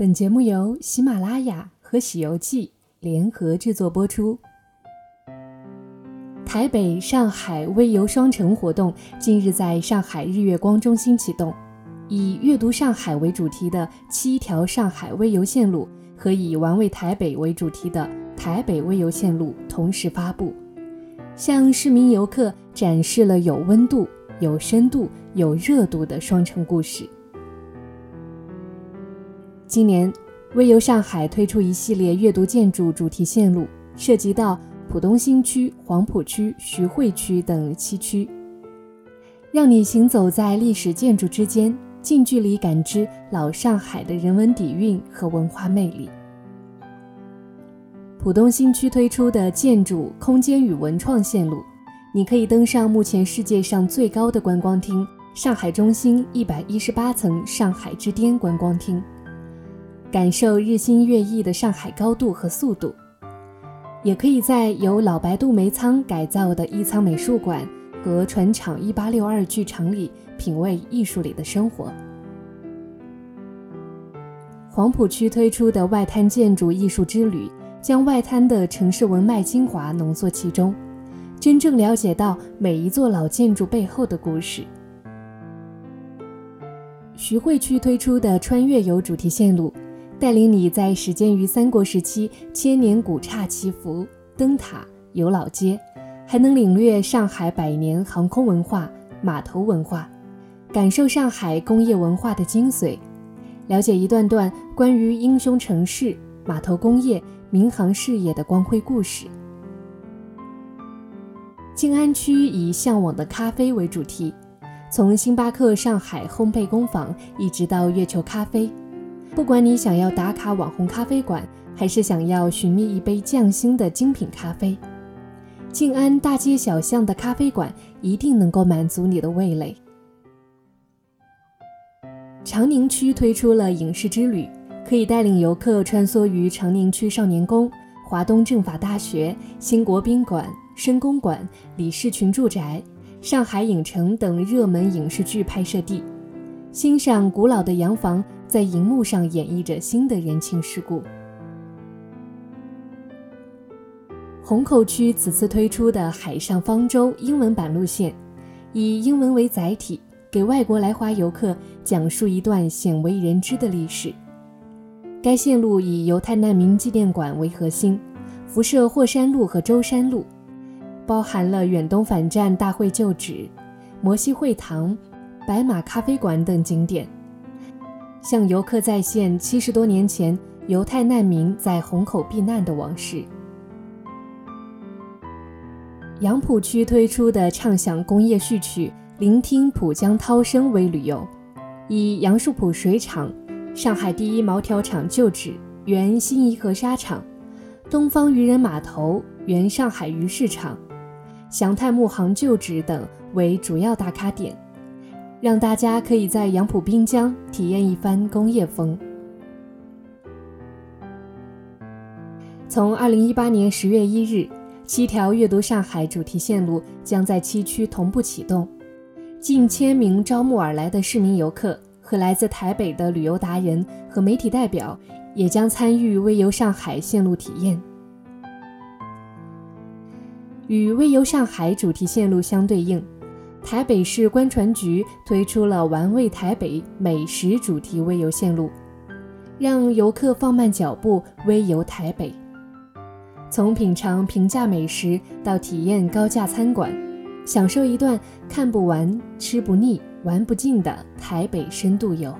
本节目由喜马拉雅和《喜游记》联合制作播出。台北、上海微游双城活动近日在上海日月光中心启动，以“阅读上海”为主题的七条上海微游线路和以“玩味台北”为主题的台北微游线路同时发布，向市民游客展示了有温度、有深度、有热度的双城故事。今年，微游上海推出一系列阅读建筑主题线路，涉及到浦东新区、黄浦区、徐汇区等七区，让你行走在历史建筑之间，近距离感知老上海的人文底蕴和文化魅力。浦东新区推出的建筑空间与文创线路，你可以登上目前世界上最高的观光厅——上海中心一百一十八层上海之巅观光厅。感受日新月异的上海高度和速度，也可以在由老白杜煤仓改造的一仓美术馆和船厂一八六二剧场里品味艺术里的生活。黄浦区推出的外滩建筑艺术之旅，将外滩的城市文脉精华浓缩其中，真正了解到每一座老建筑背后的故事。徐汇区推出的穿越游主题线路。带领你在始建于三国时期千年古刹祈福、灯塔、游老街，还能领略上海百年航空文化、码头文化，感受上海工业文化的精髓，了解一段段关于英雄城市、码头工业、民航事业的光辉故事。静安区以向往的咖啡为主题，从星巴克上海烘焙工坊一直到月球咖啡。不管你想要打卡网红咖啡馆，还是想要寻觅一杯匠心的精品咖啡，静安大街小巷的咖啡馆一定能够满足你的味蕾。长宁区推出了影视之旅，可以带领游客穿梭于长宁区少年宫、华东政法大学、新国宾馆、深公馆、李氏群住宅、上海影城等热门影视剧拍摄地，欣赏古老的洋房。在荧幕上演绎着新的人情世故。虹口区此次推出的“海上方舟”英文版路线，以英文为载体，给外国来华游客讲述一段鲜为人知的历史。该线路以犹太难民纪念馆为核心，辐射霍山路和舟山路，包含了远东反战大会旧址、摩西会堂、白马咖啡馆等景点。向游客再现七十多年前犹太难民在虹口避难的往事。杨浦区推出的畅享工业序曲，聆听浦江涛声为旅游，以杨树浦水厂、上海第一毛条厂旧址、原新沂河沙场、东方渔人码头、原上海鱼市场、祥泰木行旧址等为主要打卡点。让大家可以在杨浦滨江体验一番工业风。从二零一八年十月一日，七条阅读上海主题线路将在七区同步启动，近千名招募而来的市民游客和来自台北的旅游达人和媒体代表也将参与微游上海线路体验。与微游上海主题线路相对应。台北市观船局推出了“玩味台北”美食主题微游线路，让游客放慢脚步微游台北，从品尝平价美食到体验高价餐馆，享受一段看不完、吃不腻、玩不尽的台北深度游。